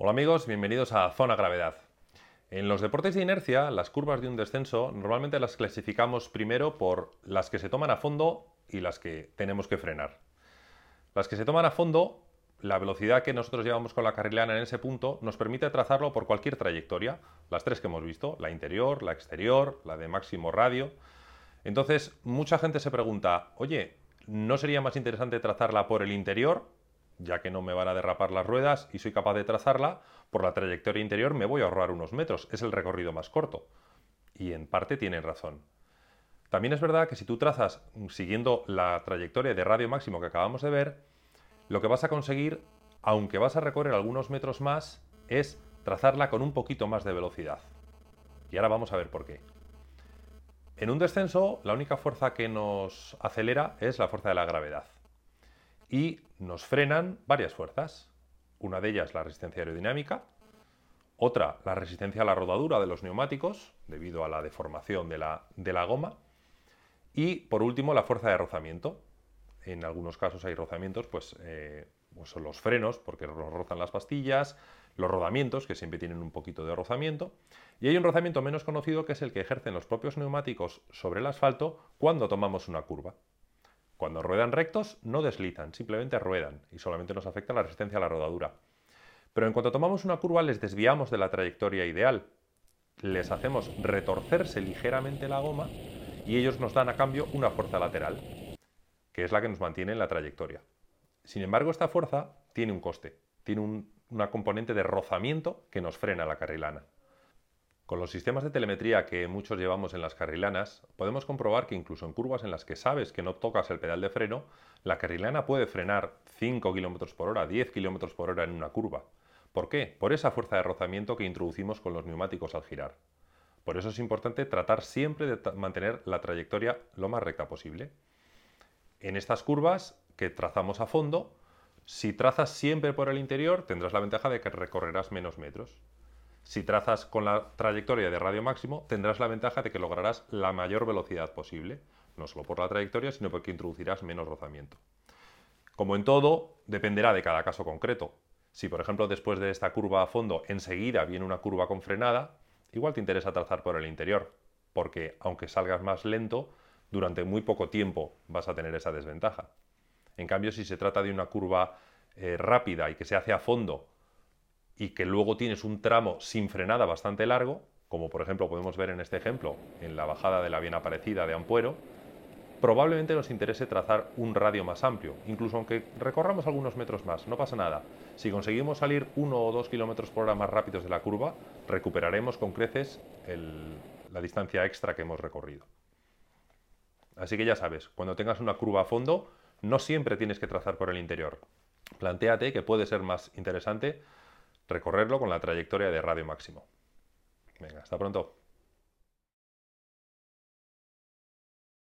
Hola amigos, bienvenidos a Zona Gravedad. En los deportes de inercia, las curvas de un descenso normalmente las clasificamos primero por las que se toman a fondo y las que tenemos que frenar. Las que se toman a fondo, la velocidad que nosotros llevamos con la carrilana en ese punto nos permite trazarlo por cualquier trayectoria, las tres que hemos visto, la interior, la exterior, la de máximo radio. Entonces, mucha gente se pregunta, oye, ¿no sería más interesante trazarla por el interior ya que no me van a derrapar las ruedas y soy capaz de trazarla, por la trayectoria interior me voy a ahorrar unos metros, es el recorrido más corto. Y en parte tienen razón. También es verdad que si tú trazas siguiendo la trayectoria de radio máximo que acabamos de ver, lo que vas a conseguir, aunque vas a recorrer algunos metros más, es trazarla con un poquito más de velocidad. Y ahora vamos a ver por qué. En un descenso, la única fuerza que nos acelera es la fuerza de la gravedad y nos frenan varias fuerzas. Una de ellas la resistencia aerodinámica, otra la resistencia a la rodadura de los neumáticos debido a la deformación de la, de la goma y por último la fuerza de rozamiento. En algunos casos hay rozamientos, pues, eh, pues son los frenos porque nos rozan las pastillas, los rodamientos que siempre tienen un poquito de rozamiento y hay un rozamiento menos conocido que es el que ejercen los propios neumáticos sobre el asfalto cuando tomamos una curva. Cuando ruedan rectos no deslizan, simplemente ruedan y solamente nos afecta la resistencia a la rodadura. Pero en cuanto tomamos una curva les desviamos de la trayectoria ideal, les hacemos retorcerse ligeramente la goma y ellos nos dan a cambio una fuerza lateral, que es la que nos mantiene en la trayectoria. Sin embargo, esta fuerza tiene un coste, tiene una componente de rozamiento que nos frena la carrilana. Con los sistemas de telemetría que muchos llevamos en las carrilanas, podemos comprobar que incluso en curvas en las que sabes que no tocas el pedal de freno, la carrilana puede frenar 5 km por hora, 10 km por hora en una curva. ¿Por qué? Por esa fuerza de rozamiento que introducimos con los neumáticos al girar. Por eso es importante tratar siempre de mantener la trayectoria lo más recta posible. En estas curvas que trazamos a fondo, si trazas siempre por el interior, tendrás la ventaja de que recorrerás menos metros. Si trazas con la trayectoria de radio máximo, tendrás la ventaja de que lograrás la mayor velocidad posible, no solo por la trayectoria, sino porque introducirás menos rozamiento. Como en todo, dependerá de cada caso concreto. Si, por ejemplo, después de esta curva a fondo enseguida viene una curva con frenada, igual te interesa trazar por el interior, porque aunque salgas más lento, durante muy poco tiempo vas a tener esa desventaja. En cambio, si se trata de una curva eh, rápida y que se hace a fondo y que luego tienes un tramo sin frenada bastante largo, como por ejemplo podemos ver en este ejemplo, en la bajada de la bien aparecida de Ampuero, probablemente nos interese trazar un radio más amplio, incluso aunque recorramos algunos metros más, no pasa nada. Si conseguimos salir uno o dos kilómetros por hora más rápidos de la curva, recuperaremos con creces la distancia extra que hemos recorrido. Así que ya sabes, cuando tengas una curva a fondo, no siempre tienes que trazar por el interior. Plantéate que puede ser más interesante recorrerlo con la trayectoria de radio máximo. Venga, hasta pronto.